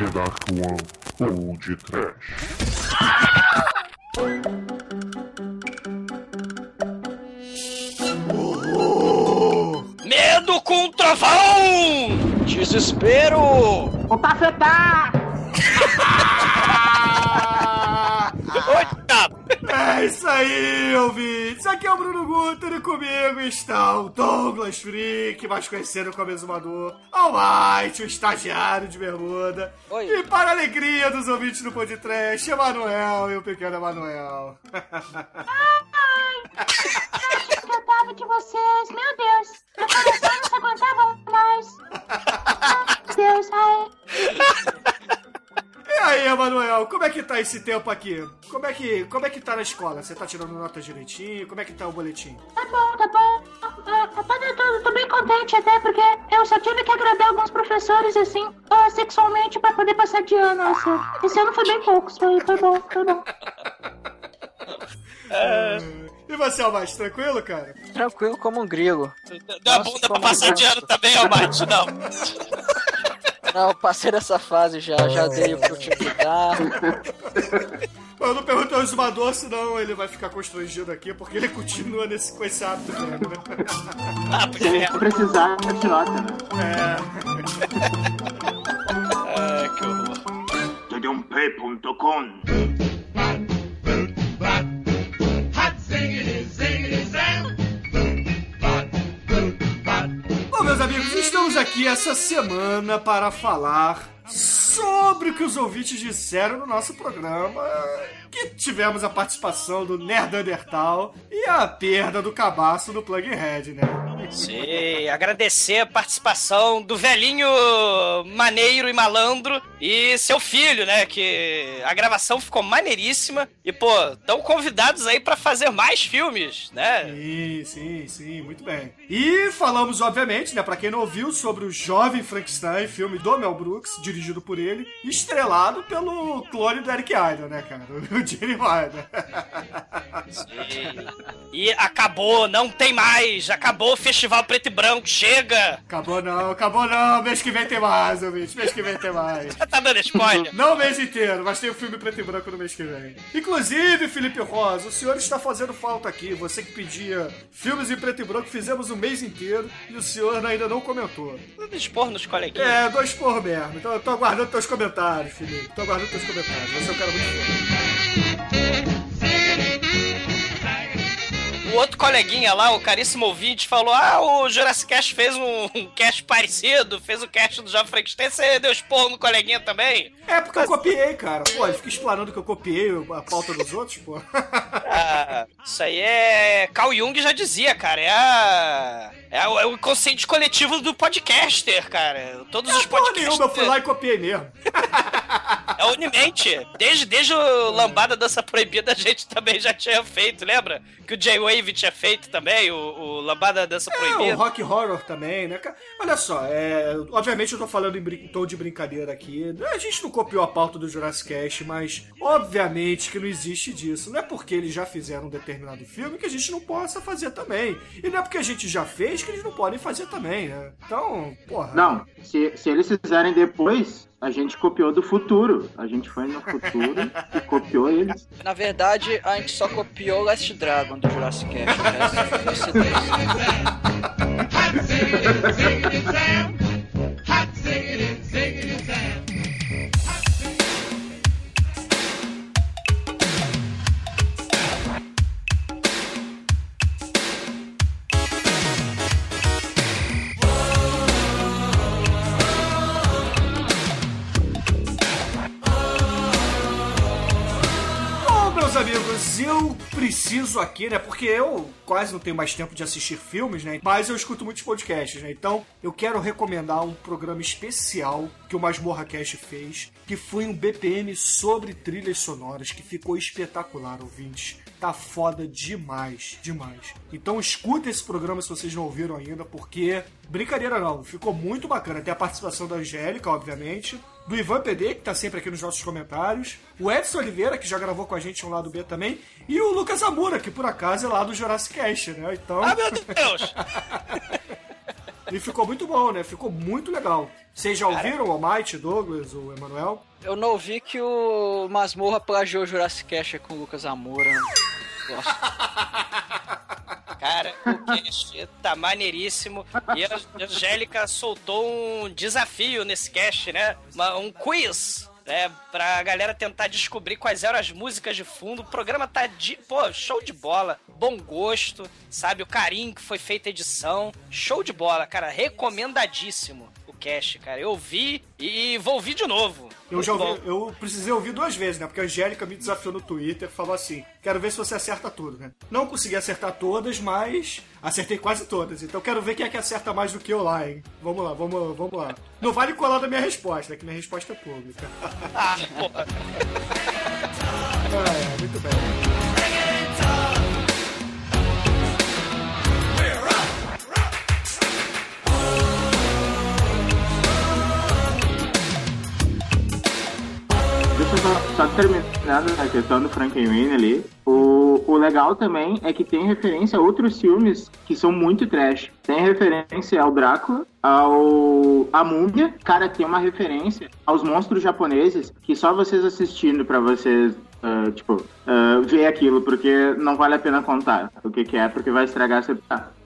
The Dark One ou de Trash. Medo com trovão! Desespero! O Tafetá! É isso aí, ouvintes! Aqui é o Bruno Guter e comigo está o Douglas Freak, mais conhecido como Exumador, Almighty, o estagiário de bermuda. Oi. E para a alegria dos ouvintes do podcast, Emanuel e o pequeno Emanuel. que eu tava de vocês, meu Deus! Meu coração não se aguentava mais! Meu Deus, ai! E aí, Emanuel, como é que tá esse tempo aqui? Como é que, como é que tá na escola? Você tá tirando nota direitinho? Como é que tá o boletim? Tá bom, tá bom. Ah, Rapaz, eu tô, tô bem contente até, porque eu só tive que agradar alguns professores, assim, ah, sexualmente pra poder passar de ano, assim. Esse ano foi bem poucos, foi, foi bom, foi bom. E você, Almighty, tranquilo, cara? Tranquilo como um grilo. Deu a bunda pra passar de ano também, Almighty, não. Não, passei dessa fase já, já dei o que eu tinha que dar. Eu não pergunto ao Exumador, senão ele vai ficar constrangido aqui, porque ele continua nesse, com esse hábito mesmo, né? Ah. Se precisar, é né? Ah, que horror. Amigos, estamos aqui essa semana para falar sobre o que os ouvintes disseram no nosso programa. Que tivemos a participação do Nerdandertal e a perda do cabaço do Plughead, né? Sim, agradecer a participação do velhinho maneiro e malandro e seu filho, né? Que a gravação ficou maneiríssima. E, pô, estão convidados aí pra fazer mais filmes, né? Sim, sim, sim, muito bem. E falamos, obviamente, né, pra quem não ouviu, sobre o Jovem Frankenstein, filme do Mel Brooks, dirigido por ele, estrelado pelo clone do Eric Idle, né, cara? O Gene Wilder. Sim. E acabou, não tem mais. Acabou o Festival Preto e Branco, chega! Acabou não, acabou não. Mês que vem tem mais, ouvinte. Mês que vem tem mais. Tá dando spoiler? Não o mês inteiro, mas tem o filme preto e branco no mês que vem. Inclusive, Felipe Rosa, o senhor está fazendo falta aqui. Você que pedia filmes em preto e branco, fizemos o mês inteiro e o senhor ainda não comentou. Dando expor nos coleguinhas. É, dois por mesmo. Então eu tô aguardando teus comentários, Felipe. Tô aguardando teus comentários. Você é um cara muito foda. O outro coleguinha lá, o caríssimo ouvinte, falou: Ah, o Jurassic Cast fez um, um cast parecido, fez o cast do Jovem Frankenstein. Você deu expor no coleguinha também? É, porque eu copiei, cara. Pô, ele fica explanando que eu copiei a pauta dos outros, pô. Ah, isso aí é. Carl Jung já dizia, cara. É a. É o, é o inconsciente coletivo do podcaster, cara. Todos os É porra podcasts. nenhuma, eu fui lá e copiei mesmo. É unimente. Desde, desde o Lambada Dança Proibida a gente também já tinha feito, lembra? Que o J-Wave tinha feito também, o, o Lambada Dança É, o Proibida. rock horror também, né? Olha só, é, obviamente eu tô falando em, brin- tom de brincadeira aqui. A gente não copiou a pauta do Jurassic Cast, mas obviamente que não existe disso. Não é porque eles já fizeram um determinado filme que a gente não possa fazer também. E não é porque a gente já fez que eles não podem fazer também, né? Então, porra. Não, se, se eles fizerem depois, a gente copiou do futuro. A gente foi no futuro e copiou eles. Na verdade, a gente só copiou Last Dragon do Jurassic Cast. Preciso aqui, né? Porque eu quase não tenho mais tempo de assistir filmes, né? Mas eu escuto muitos podcasts, né? Então eu quero recomendar um programa especial que o Masmorra Cast fez, que foi um BPM sobre trilhas sonoras, que ficou espetacular, ouvintes. Tá foda demais, demais. Então escuta esse programa se vocês não ouviram ainda, porque, brincadeira não, ficou muito bacana. Tem a participação da Angélica, obviamente, do Ivan PD, que tá sempre aqui nos nossos comentários, o Edson Oliveira, que já gravou com a gente um lado B também, e o Lucas Amura, que por acaso é lá do Jurassic Cast, né? Então. Ah, meu Deus! E ficou muito bom, né? Ficou muito legal. Vocês já ouviram o Almighty, Douglas, o Emanuel? Eu não ouvi que o Masmorra plagiou Jurassic Cash com o Lucas Amora. Gosto. Cara, o cast tá maneiríssimo. E a Angélica soltou um desafio nesse cast, né? Um quiz. É, pra galera tentar descobrir quais eram as músicas de fundo. O programa tá de. Pô, show de bola. Bom gosto, sabe? O carinho que foi feita a edição. Show de bola, cara. Recomendadíssimo cast, cara. Eu vi e vou ouvir de novo. Eu já ouvi, eu precisei ouvir duas vezes, né? Porque a Angélica me desafiou no Twitter, falou assim: quero ver se você acerta tudo, né? Não consegui acertar todas, mas acertei quase todas. Então quero ver quem é que acerta mais do que eu lá, hein? Vamos lá, vamos, vamos lá. Não vale colar da minha resposta, que minha resposta é pública. Ah, porra. Ah, é, muito bem. Terminando a questão do Frankenweenie ali. O, o legal também é que tem referência a outros filmes que são muito trash. Tem referência ao Drácula, ao a Múmia. Cara, tem uma referência aos monstros japoneses que só vocês assistindo pra vocês, ah, tipo, ah, ver aquilo, porque não vale a pena contar o que, que é, porque vai estragar seu...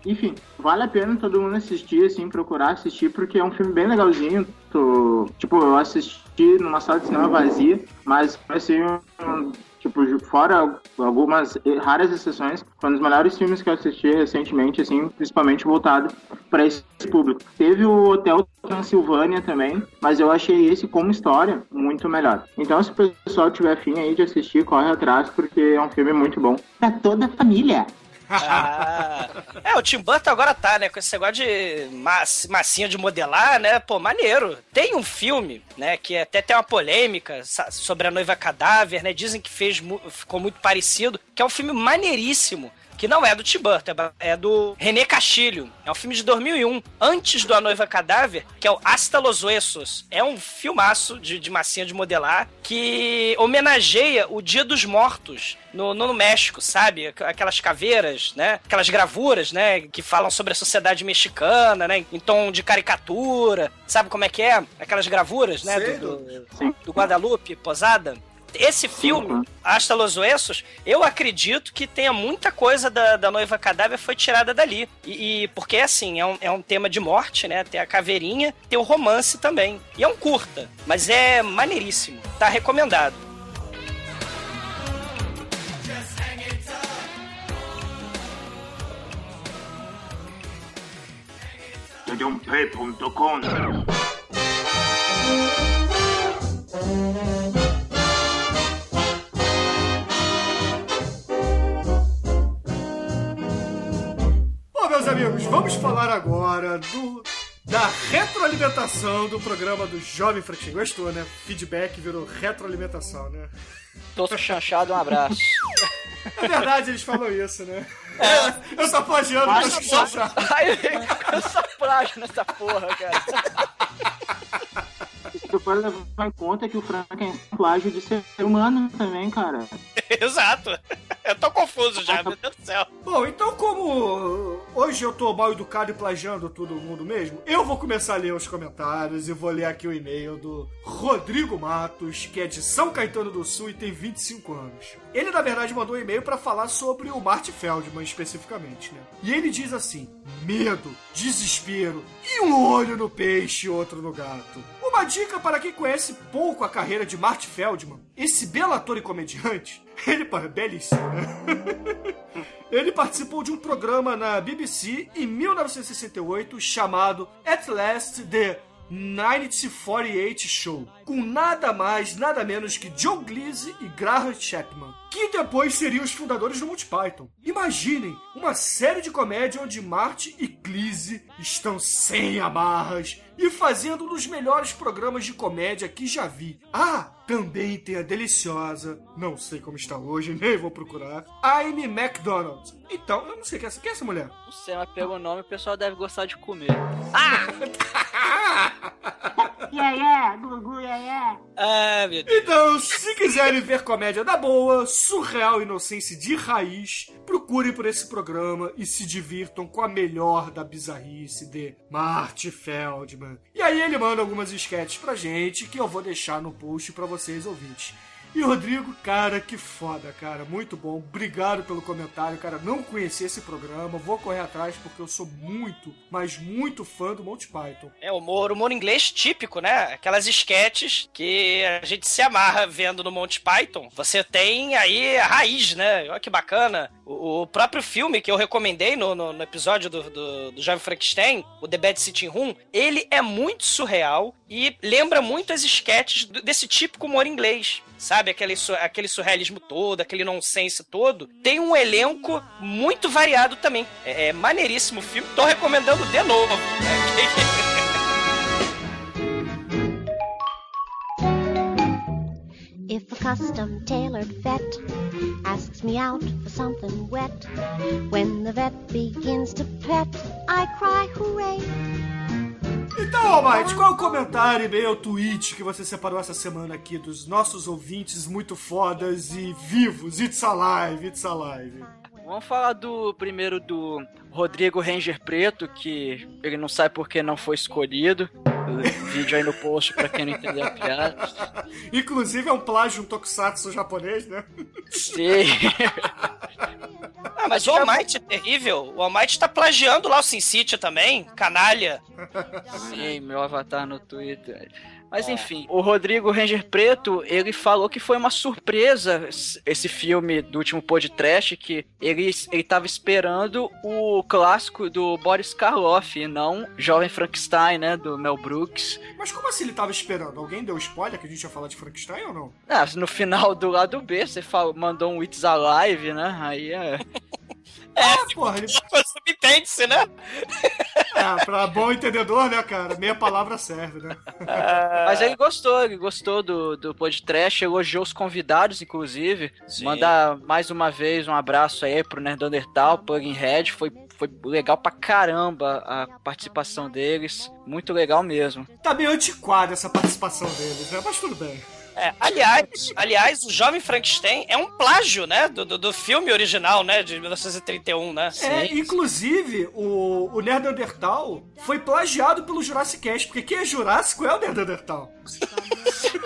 Enfim, vale a pena todo mundo assistir, assim, procurar assistir, porque é um filme bem legalzinho. Tu, tipo, eu assisti numa sala de cinema vazia, mas assim, um, tipo, fora algumas raras exceções, foi um dos melhores filmes que eu assisti recentemente, assim, principalmente voltado para esse público. Teve o Hotel Transilvânia também, mas eu achei esse como história muito melhor. Então, se o pessoal tiver afim aí de assistir, corre atrás, porque é um filme muito bom. Pra toda a família. Ah. É, o Tim Burton agora tá, né? Com esse negócio de mas- massinha de modelar, né? Pô, maneiro. Tem um filme, né? Que até tem uma polêmica sobre a noiva cadáver, né? Dizem que fez, ficou muito parecido, que é um filme maneiríssimo. Que não é do Tim Burton, é ba- é do René Castilho. É um filme de 2001, antes do A Noiva Cadáver, que é o Hasta los Huesos. É um filmaço de, de massinha de modelar que homenageia o Dia dos Mortos no, no, no México, sabe? Aqu- Aquelas caveiras, né? Aquelas gravuras, né? Que falam sobre a sociedade mexicana, né? Em tom de caricatura. Sabe como é que é? Aquelas gravuras, né? Do, do, do Guadalupe, Posada. Esse filme, Uhum. Hasta Los Huesos, eu acredito que tenha muita coisa da, da noiva cadáver foi tirada dali. E, e- porque, assim, é um, é um tema de morte, né? Tem a caveirinha, tem o romance também. E é um curta, mas é maneiríssimo. Tá recomendado. Meus amigos, vamos falar agora do da retroalimentação do programa do Jovem Franquinho. Gostou, né? Feedback virou retroalimentação, né? Toto chanchado, um abraço. É verdade, eles falam isso, né? Eu tô plagiando, tô chateado. Ai, essa plágio nessa porra, cara. Tu for levar em conta que o Frankenstein é plágio de ser humano também, cara. Exato. Eu tô confuso já, meu Deus do céu. Bom, então como hoje eu tô mal educado e plagiando todo mundo mesmo, eu vou começar a ler os comentários e vou ler aqui o e-mail do Rodrigo Matos, que é de São Caetano do Sul e tem 25 anos. Ele, na verdade, mandou um e-mail pra falar sobre o Marty Feldman, especificamente, né? E ele diz assim, medo, desespero e um olho no peixe e outro no gato. Uma dica para quem conhece pouco a carreira de Marty Feldman, esse belo ator e comediante, ele, é belíssimo, né? Ele participou de um programa na BBC em 1968 chamado At Last The 1948 Show, com nada mais, nada menos que John Cleese e Graham Chapman, que depois seriam os fundadores do Monty Python. Imaginem uma série de comédia onde Marty e Cleese estão sem amarras e fazendo um dos melhores programas de comédia que já vi. Ah, também tem a deliciosa, não sei como está hoje, nem vou procurar, Amy McDonald. Então, eu não sei quem é essa, quem é essa mulher. Não sei, mas pelo nome o pessoal deve gostar de comer. Yeah, yeah, gugu, yeah, yeah. Ah, meu Deus. Então, se quiserem ver comédia da boa, surreal inocência de raiz, procurem por esse programa e se divirtam com a melhor da bizarrice de Marty Feldman. E aí ele manda algumas sketches pra gente que eu vou deixar no post pra vocês ouvintes. E Rodrigo, cara, que foda, cara. Muito bom. Obrigado pelo comentário, cara. Não conhecia esse programa. Vou correr atrás porque eu sou muito, mas muito fã do Monty Python. É humor, humor inglês típico, né? Aquelas sketches que a gente se amarra vendo no Monty Python. Você tem aí a raiz, né? Olha que bacana. O, próprio filme que eu recomendei no, no, no episódio do, do, do Jovem Frankenstein, o The Bad Sitting Room, ele é muito surreal e lembra muito as do- desse típico humor inglês. Sabe, aquele, aquele surrealismo todo, aquele nonsense todo. Tem um elenco muito variado também. É, é maneiríssimo o filme. Tô recomendando de novo. custom tailored vet asks me out for something wet, when the vet begins to pet, I cry hooray. Então, Almighty, qual o comentário, e-mail, tweet que você separou essa semana aqui dos nossos ouvintes muito fodas e vivos? It's alive, it's alive. Vamos falar do primeiro do Rodrigo Ranger Preto, que ele não sabe por que não foi escolhido. Vídeo aí no post pra quem não entendeu a piada. Inclusive é um plágio, um tokusatsu japonês, né? Sim. Ah, mas o All Might é terrível. O All Might tá plagiando lá o Sin City também. Canalha. Sim, meu avatar no Twitter. Mas enfim, o Rodrigo Ranger Preto, ele falou que foi uma surpresa esse filme do último podcast, que ele, ele tava esperando o clássico do Boris Karloff, e não Jovem Frankenstein, né, do Mel Brooks. Mas como assim ele tava esperando? Alguém deu spoiler que a gente ia falar de Frankenstein ou não? Ah, no final do lado B, você falou, mandou um It's Alive, né, aí é... É, porra, ele... Subentende-se, né? É, pra bom entendedor, né, cara? Meia palavra serve, né? Mas ele gostou, ele gostou do, do podcast, elogiou os convidados, inclusive. Sim. Mandar mais uma vez um abraço aí pro Nerdondertal, Plugin Red. Foi, foi legal pra caramba a participação deles. Muito legal mesmo. Tá meio antiquada essa participação deles, né? Mas tudo bem. É, aliás, aliás, o Jovem Frankenstein é um plágio, né? Do, do, do filme original, né? De 1931, né? É, inclusive, o, o Neandertal foi plagiado pelo Jurassic Cast, porque quem é Jurássico é o Neandertal.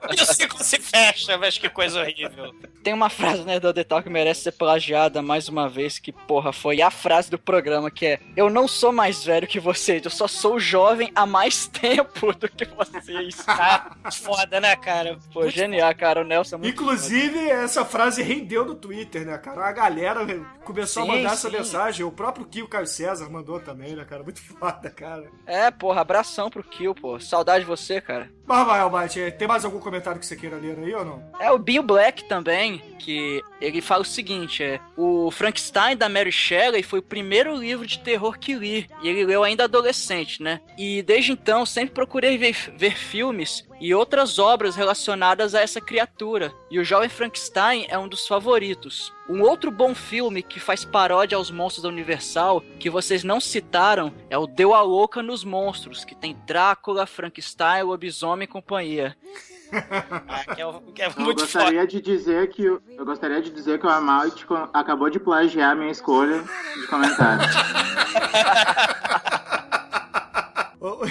E o ciclo se fecha, mas que coisa horrível. Tem uma frase né, do Nerdondertal que merece ser plagiada mais uma vez, que porra, foi a frase do programa, que é Eu não sou mais velho que vocês, eu só sou jovem há mais tempo do que vocês. Tá foda, né, cara? Pô, genial, cara, o Nelson é muito Inclusive, essa frase rendeu no Twitter, né, cara? A galera começou Sim, a mandar essa sim. mensagem. O próprio Kio Caio César mandou também, né, cara? Muito foda, cara. É, porra, abração pro Kill, pô. Saudade de você, cara. Mas vai, Almighty, tem mais algum comentário que você queira ler aí ou não? É o Bill Black também, que ele fala o seguinte, é, o Frankenstein da Mary Shelley foi o primeiro livro de terror que li, e ele leu ainda adolescente, né? E desde então sempre procurei ver, ver filmes e outras obras relacionadas a essa criatura, e o Jovem Frankenstein é um dos favoritos. Um outro bom filme que faz paródia aos monstros da Universal, que vocês não citaram, é o Deu a Louca nos Monstros, que tem Drácula, Frankenstein, Lobisomem e companhia. Ah, que é, o- que é Eu muito foda. gostaria de dizer que o- eu gostaria de dizer que o Amalt acabou de plagiar a minha escolha de comentário.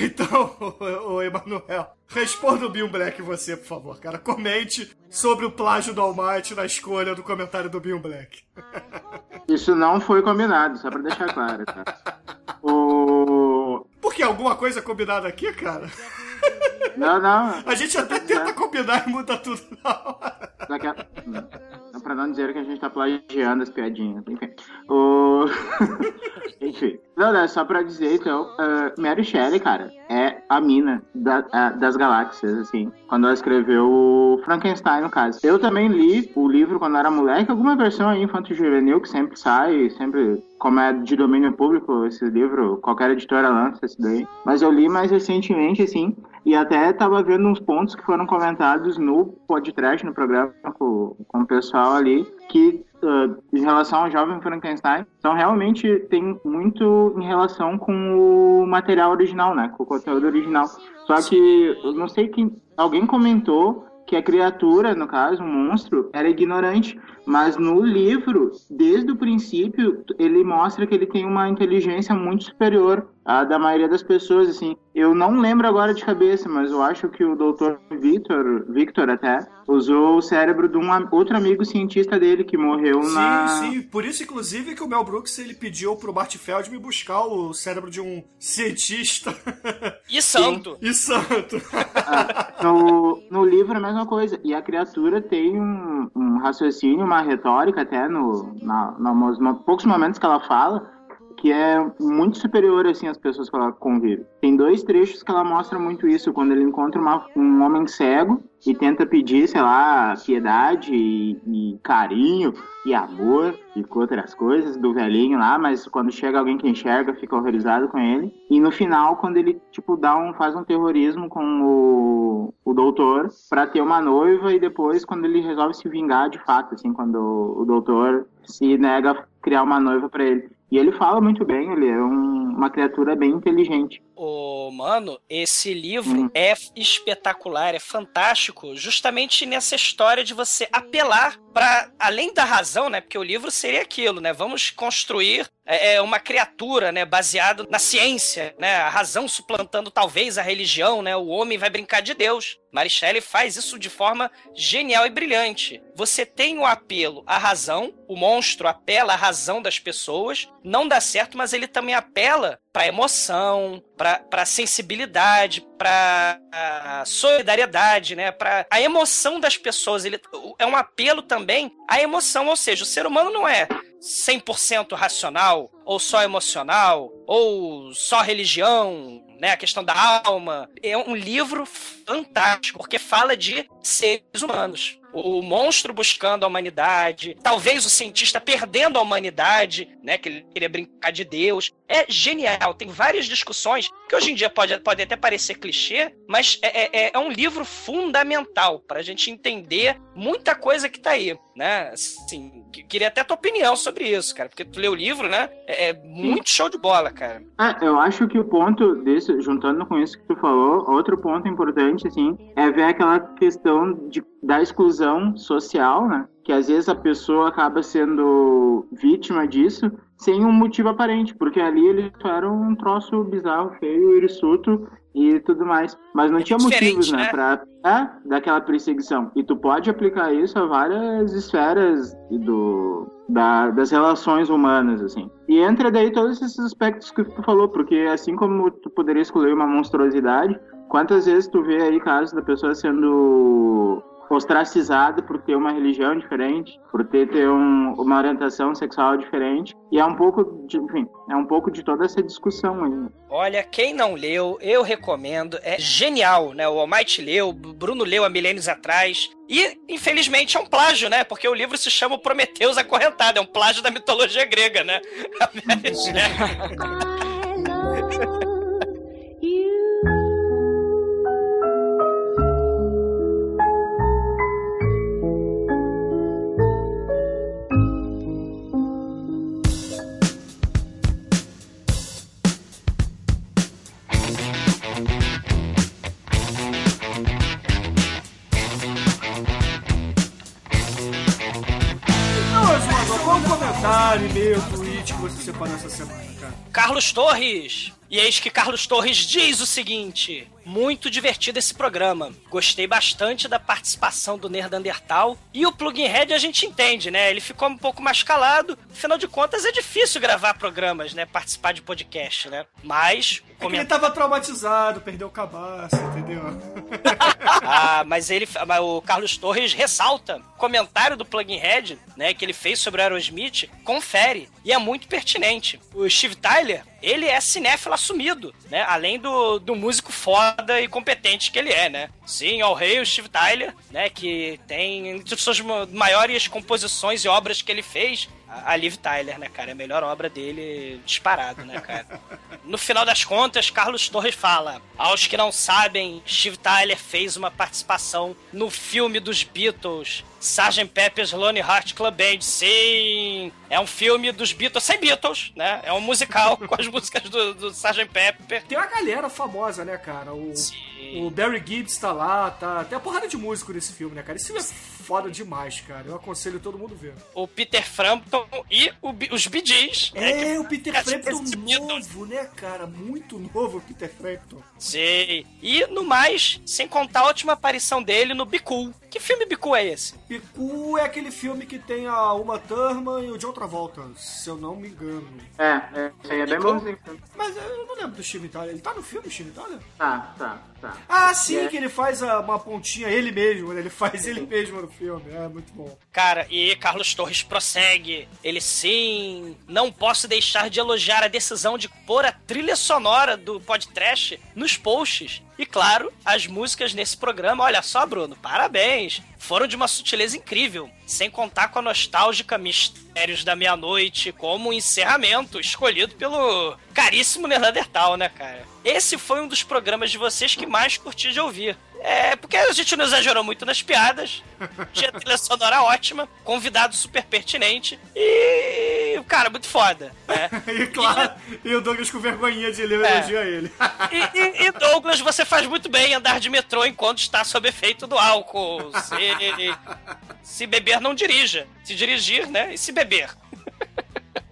Então, ô, ô, Emanuel, responda o Bill Black você, por favor, cara. Comente sobre o plágio do Almighty na escolha do comentário do Bill Black. Isso não foi combinado, só pra deixar claro, tá? O... Por que? Alguma coisa combinada aqui, cara? Não, não. A gente até tenta combinar e muda tudo na hora. Daqui a... Hum. Pra não dizer que a gente tá plagiando as piadinhas. Enfim. O... Enfim. Não, não, só pra dizer, então, uh, Mary Shelley, cara, é a mina da- a- das galáxias, assim. Quando ela escreveu o Frankenstein, no caso. Eu também li o livro quando era moleque, alguma versão aí infanto-juvenil que sempre sai, sempre, como é de domínio público esse livro, qualquer editora lança esse daí. Mas eu li mais recentemente, assim, E até tava vendo uns pontos que foram comentados no podcast, no programa com, com o pessoal ali, que uh, em relação ao Jovem Frankenstein, então realmente tem muito em relação com o material original, né? Com o conteúdo original. Só que eu não sei quem. Alguém comentou que a criatura, no caso, o monstro, era ignorante. Mas no livro, desde o princípio, ele mostra que ele tem uma inteligência muito superior à da maioria das pessoas, assim. Eu não lembro agora de cabeça, mas eu acho que o doutor Victor, Victor até, usou o cérebro de um outro amigo cientista dele que morreu sim, na... Sim, Por isso, inclusive, que o Mel Brooks ele pediu pro Bart Feldman buscar o cérebro de um cientista. E santo. e santo. Ah, no, no livro é a mesma coisa. E a criatura tem um, um raciocínio, uma retórica até no, na, na, nos poucos momentos que ela fala, que é muito superior assim às pessoas que ela convive. Tem dois trechos que ela mostra muito isso, quando ele encontra uma, um homem cego e tenta pedir, sei lá, piedade e, e carinho e amor e outras coisas do velhinho lá, mas quando chega alguém que enxerga, fica horrorizado com ele. E no final, quando ele tipo dá um faz um terrorismo com o, o doutor para ter uma noiva e depois quando ele resolve se vingar de fato, assim, quando o, o doutor se nega a criar uma noiva para ele. E ele fala muito bem, ele é um, uma criatura bem inteligente. Ô, mano, esse livro hum. é espetacular, é fantástico, justamente nessa história de você apelar para além da razão, né? Porque o livro seria aquilo, né? Vamos construir é, é uma criatura, né, baseado na ciência, né, a razão suplantando talvez a religião, né, o homem vai brincar de Deus. Mary Shelley faz isso de forma genial e brilhante. Você tem o apelo à razão, o monstro apela à razão das pessoas, não dá certo, mas ele também apela para emoção, para sensibilidade, para solidariedade, né? Para a emoção das pessoas. Ele é um apelo também à emoção, ou seja, o ser humano não é 100% racional, ou só emocional, ou só religião, né? A questão da alma. É um livro fantástico, porque fala de seres humanos o monstro buscando a humanidade, talvez o cientista perdendo a humanidade, né? Que ele queria brincar de Deus. É genial. Tem várias discussões que hoje em dia pode, pode até parecer clichê, mas é, é, é um livro fundamental para a gente entender muita coisa que tá aí, né? Assim, queria até a tua opinião sobre isso, cara, porque tu leu o livro, né? É, é muito show de bola, cara. É, eu acho que o ponto desse, juntando com isso que tu falou, outro ponto importante, assim, é ver aquela questão de, da exclusão social, né? Que às vezes a pessoa acaba sendo vítima disso sem um motivo aparente, porque ali eles eram um troço bizarro, feio, irisuto e tudo mais. Mas não é tinha motivos, né, né? Pra, é, daquela perseguição. E tu pode aplicar isso a várias esferas do, da, das relações humanas, assim. E entra daí todos esses aspectos que tu falou, porque assim como tu poderia escolher uma monstruosidade, quantas vezes tu vê aí casos da pessoa sendo ostracizado por ter uma religião diferente, por ter, ter um, uma orientação sexual diferente. E é um pouco de, enfim, é um pouco de toda essa discussão aí. Olha, quem não leu, eu recomendo. É genial, né? O Almighty leu, o Bruno leu há milênios atrás. E, infelizmente, é um plágio, né? Porque o livro se chama Prometeus Acorrentado. É um plágio da mitologia grega, né? comentário, Torres! E eis que Carlos Torres diz o seguinte: muito divertido esse programa. Gostei bastante da participação do Nerdandertal. E o Plugin Head a gente entende, né? Ele ficou um pouco mais calado. Afinal de contas, é difícil gravar programas, né? Participar de podcast, né? Mas. É ele tava traumatizado, perdeu o cabaço, entendeu? ah, mas ele. Mas o Carlos Torres ressalta comentário do Plugin Head, né? Que ele fez sobre o Aerosmith. Confere. E é muito pertinente. O Steve Tyler, ele é cinéfilo assumido, né? Além do, do músico foda e competente que ele é, né? Sim, ao rei, o Steve Tyler, né? Que tem entre suas maiores composições e obras que ele fez, a Liv Tyler, né, cara? É a melhor obra dele disparado, né, cara? No final das contas, Carlos Torres fala: aos que não sabem, Steve Tyler fez uma participação no filme dos Beatles. Sgt. Pepper's Lonely Heart Club Band, sim! É um filme dos Beatles, sem Beatles, né? É um musical com as músicas do, do Sgt. Pepper. Tem uma galera famosa, né, cara? O, Sim. O Barry Gibbs tá lá, tá. Tem a porrada de músico nesse filme, né, cara? Esse filme é foda demais, cara. Eu aconselho todo mundo ver. O Peter Frampton e o os Bee Gees. né, É, o Peter Frampton de novo, né, cara? Muito novo o Peter Frampton. Sei. E no mais, sem contar a última aparição dele no Bicool. Que filme Bicool é esse? Picu é aquele filme que tem a Uma Thurman e o John Travolta, se eu não me engano. É, é, é bem bonzinho. Mas eu não lembro do Steve Tyler. Ele tá no filme, Steve Tyler? Tá, tá, tá. Ah, sim, É. que ele faz a- uma pontinha, ele mesmo, né? Ele faz ele mesmo no filme. É muito bom. Cara, e Carlos Torres prossegue. Ele sim. Não posso deixar de elogiar a decisão de pôr a trilha sonora do podcast nos posts. E claro, as músicas nesse programa. Olha só, Bruno, parabéns. Foram de uma sutileza incrível. Sem contar com a nostálgica Mistérios da Meia-Noite, como encerramento escolhido pelo caríssimo Neandertal, né, cara? Esse foi um dos programas de vocês que mais curti de ouvir. É, porque a gente não exagerou muito nas piadas. Tinha trilha sonora ótima, convidado super pertinente e. Cara, muito foda. Né? E claro, e o Douglas com vergonhinha de ler É. elogio a ele. E, e- e, Douglas, você faz muito bem andar de metrô enquanto está sob efeito do álcool. Se, se beber, não dirija. Se dirigir, né? E se beber.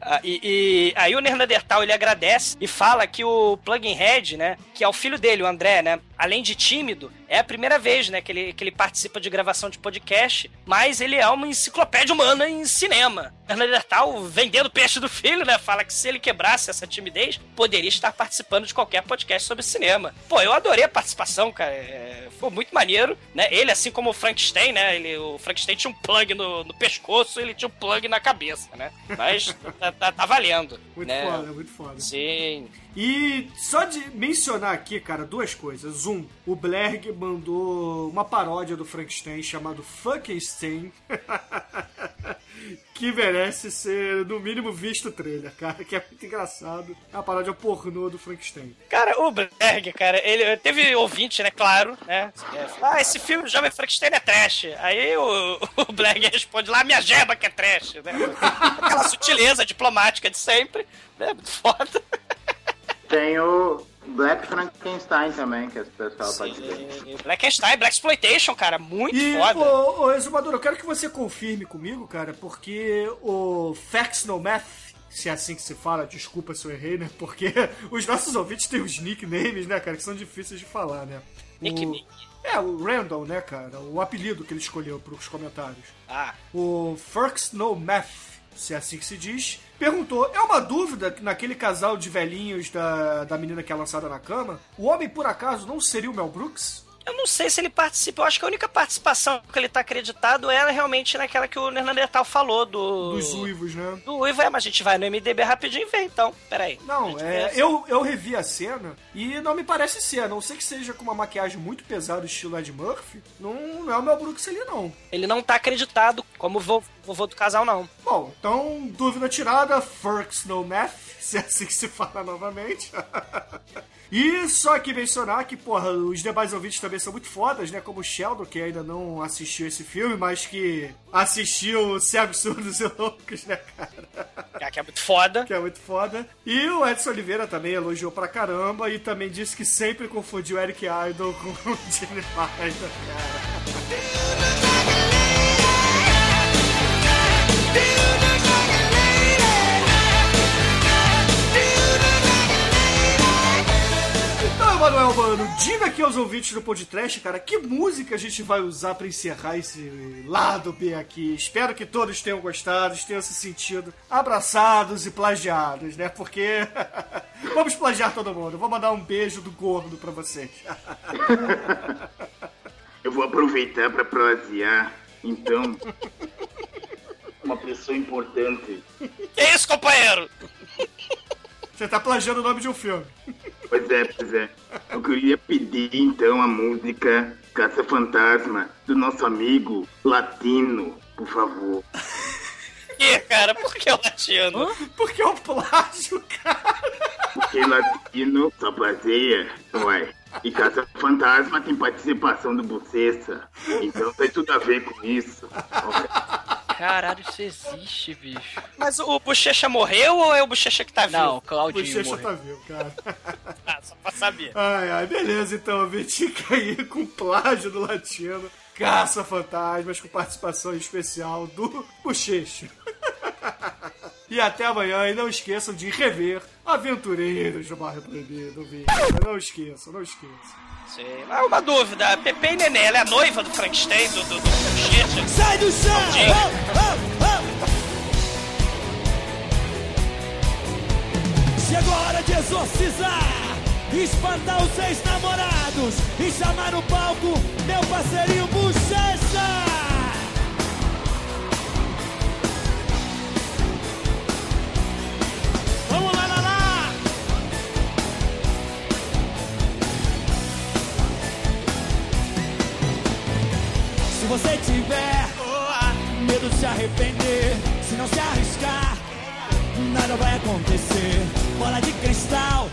Ah, e, e aí o Neandertal ele agradece e fala que o Plugin Head, né, que é o filho dele, o André, né, além de tímido, é a primeira vez, né, que ele, que ele participa de gravação de podcast, mas ele é uma enciclopédia humana em cinema. Neandertal, vendendo peixe do filho, né, fala que se ele quebrasse essa timidez, poderia estar participando de qualquer podcast sobre cinema. Pô, eu adorei a participação, cara, é, foi muito maneiro, né, ele, assim como o Frankenstein, né, ele, o Frankenstein tinha um plug no, no pescoço, ele tinha um plug na cabeça, né, mas tá, tá- tá valendo, Muito né. foda, muito foda. Sim. E só de mencionar aqui, cara, duas coisas. Um, o Blerg mandou uma paródia do Frankenstein chamado Funkenstein. que merece ser, no mínimo, visto o trailer, cara. Que é muito engraçado. É uma paródia pornô do Frankenstein. Cara, o Berg, cara, ele teve ouvinte, né, claro, né? é, Ah, esse filme do Jovem Frankenstein é trash. Aí o, o Berg responde lá, minha jeba que é trash, né? Aquela sutileza diplomática de sempre, né? Foda. Tem o Black Frankenstein também, que esse pessoal pode ver. Sim, Blackenstein, Black Exploitation, cara, muito E, foda. ô, ô Exumador, eu quero que você confirme comigo, cara, porque o Facts No Math, se é assim que se fala, desculpa se eu errei, né? Porque os nossos ouvintes têm os nicknames, né, cara, que são difíceis de falar, né? Nick, o... Nick. É, o Randall, né, cara? O apelido que ele escolheu pros comentários. Ah, O First No Math, se é assim que se diz, perguntou: é uma dúvida que naquele casal de velhinhos da, da menina que é lançada na cama, o homem por acaso não seria o Mel Brooks? Eu não sei se ele participa, eu acho que a única participação que ele tá acreditado era realmente naquela que o Neandertal falou do... Dos uivos, né? Do Uivo, é, mas a gente vai no MDB rapidinho e vê, então. Peraí. Não, é, vê. eu, eu revi a cena e não me parece ser, a não ser que seja com uma maquiagem muito pesada, estilo Ed Murphy, não, não é o Mel Brooks ali, não. Ele não tá acreditado como vo- vovô do casal, não. Bom, então, dúvida tirada, Firks No Math, se é assim que se fala novamente. e só aqui mencionar que, porra, os demais ouvintes também são muito fodas, né? Como o Sheldon, que ainda não assistiu esse filme, mas que assistiu Cegos, Surdos e Loucos, né, cara? Já que é muito foda. que é muito foda. E o Edson Oliveira também elogiou pra caramba e também disse que sempre confundiu o Eric Idle com o Jimmy Idle, cara. Então, Emanuel, mano, diga aqui aos ouvintes do podcast, cara, que música a gente vai usar pra encerrar esse lado B aqui. Espero que todos tenham gostado, tenham se sentido abraçados e plagiados, né? Porque vamos plagiar todo mundo. Vou mandar um beijo do gordo pra vocês. Eu vou aproveitar para plagiar, então, uma pessoa importante. Que isso, companheiro? Você tá plagiando o nome de um filme. Pois é, pois é. Eu queria pedir então a música Caça Fantasma do nosso amigo Latino, por favor. Que quê, cara? Por que o latino? Porque é um plágio, cara. Porque latino só baseia, ué. E Caça Fantasma tem participação do Bucessa. Então tem tudo a ver com isso. Caralho, isso existe, bicho. Mas o Bochecha morreu ou é o Bochecha que tá vivo? Não, o Claudinho Bochecha morreu. tá vivo, cara. Ah, só pra saber. Ai, ai, beleza, então. A Vertica aí com plágio do latino. Caça Fantasmas com participação especial do Bochecha. E até amanhã, e não esqueçam de rever Aventureiros do Barrio Proibido, vídeo. Não esqueçam, não esqueçam. Sim. Ah, uma dúvida. Pepe e Nenê, ela é a noiva do Frankenstein, do, do, do? Sai do chão! Chegou a hora de exorcizar, espantar os seis namorados e chamar no palco meu parceirinho Bochecha! Arrepender, se não se arriscar, nada vai acontecer. Bola de cristal,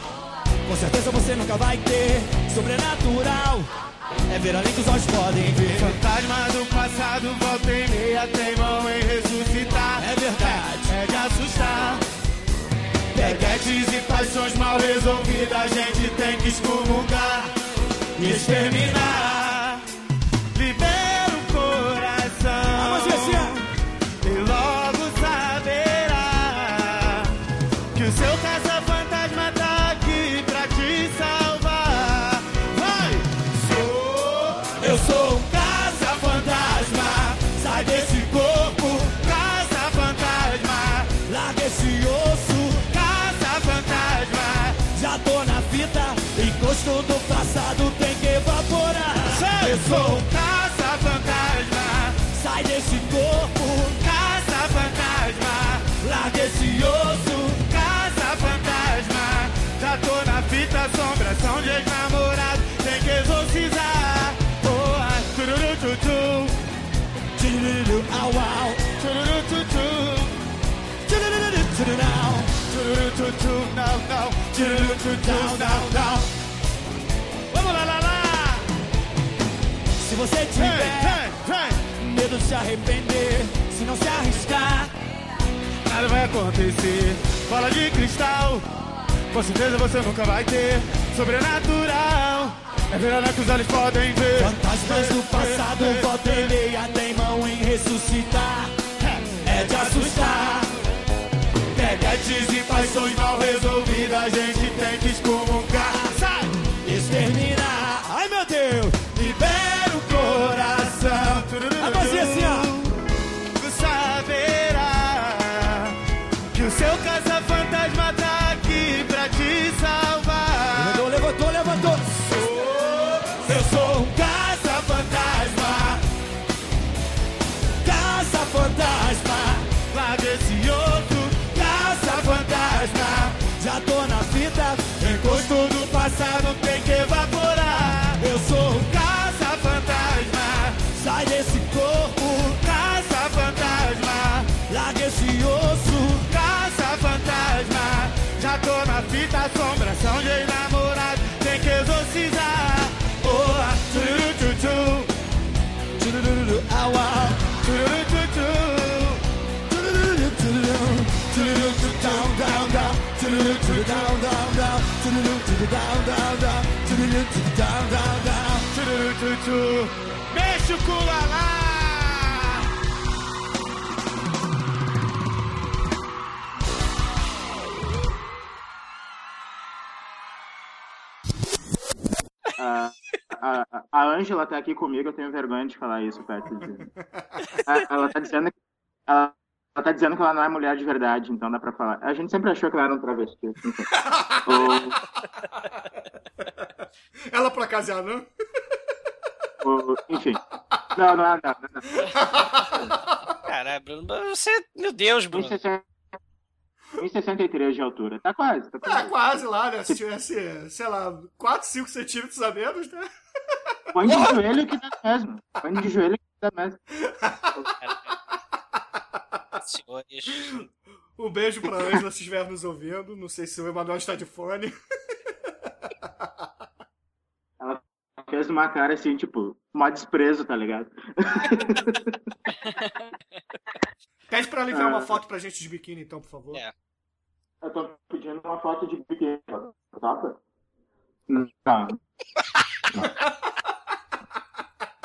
com certeza você nunca vai ter. Sobrenatural, é ver além que os olhos podem ver. Fantasma do passado, volta e meia, teimam em ressuscitar. É verdade. É de assustar. Peguetes e paixões mal resolvidas, a gente tem que excomungar e exterminar. Encosto do passado tem que evaporar. Eu sou um caça-fantasma. Sai desse corpo, Caça-fantasma. larga esse osso. Caça-fantasma. Já tô na fita, assombração de ex-namorado. Tem que exorcizar. Oh, ah, tururu, tutu. Tchururu, au, au. Tururu, tutu. Tchururau. Tururu, tutu. Não, não. Tururu, tutu. Não, não. Você tiver vem, vem. medo de se arrepender, se não se arriscar, Nada vai acontecer. Bola de cristal. Com certeza você nunca vai ter. Sobrenatural. É verdade que os olhos podem ver. fantasmas do passado volta e meia teimam em ressuscitar. É de assustar. Peguetes e paixões mal resolvidas, a gente tem que excomungar. Sai! Exterminar. Tchu, down, down, down. Tchururu, tchu, down, down, down. Tchururu, tchu, down, down, down. Tururu, tutu. Mexe o culalá. A, a, a Ângela tá aqui comigo, eu tenho vergonha de falar isso perto de. A- Ela tá dizendo que. Ela, ela tá dizendo que ela não é mulher de verdade, então dá pra falar. A gente sempre achou que ela era um travesti. Enfim. O- Ela pra casar, não? o- enfim. Não, não, não, não, não. Caralho, Bruno, você. Meu Deus, Bruno. 1,60 1,63 de altura. Tá quase, tá Tá quase. quase lá, né? Se tivesse, sei lá, 4, 5 centímetros a menos, né? Põe de joelho que dá mesmo. Põe de joelho que dá mesmo. Senhores. Um beijo pra Angela se estiver nos ouvindo. Não sei se o Emanuel está de fone. Ela fez uma cara assim, tipo, mó desprezo, tá ligado? Pede pra ela enviar uma Ah. foto pra gente de biquíni, então, por favor. É. Eu tô pedindo uma foto de biquíni, topa? Não.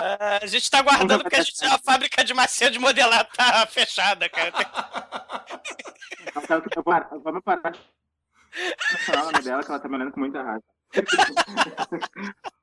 Ah, a gente tá aguardando porque a, gente- a fábrica de macia de modelar tá fechada, cara. Vamos parar de falar o nome dela, que ela tá me olhando com muita raiva.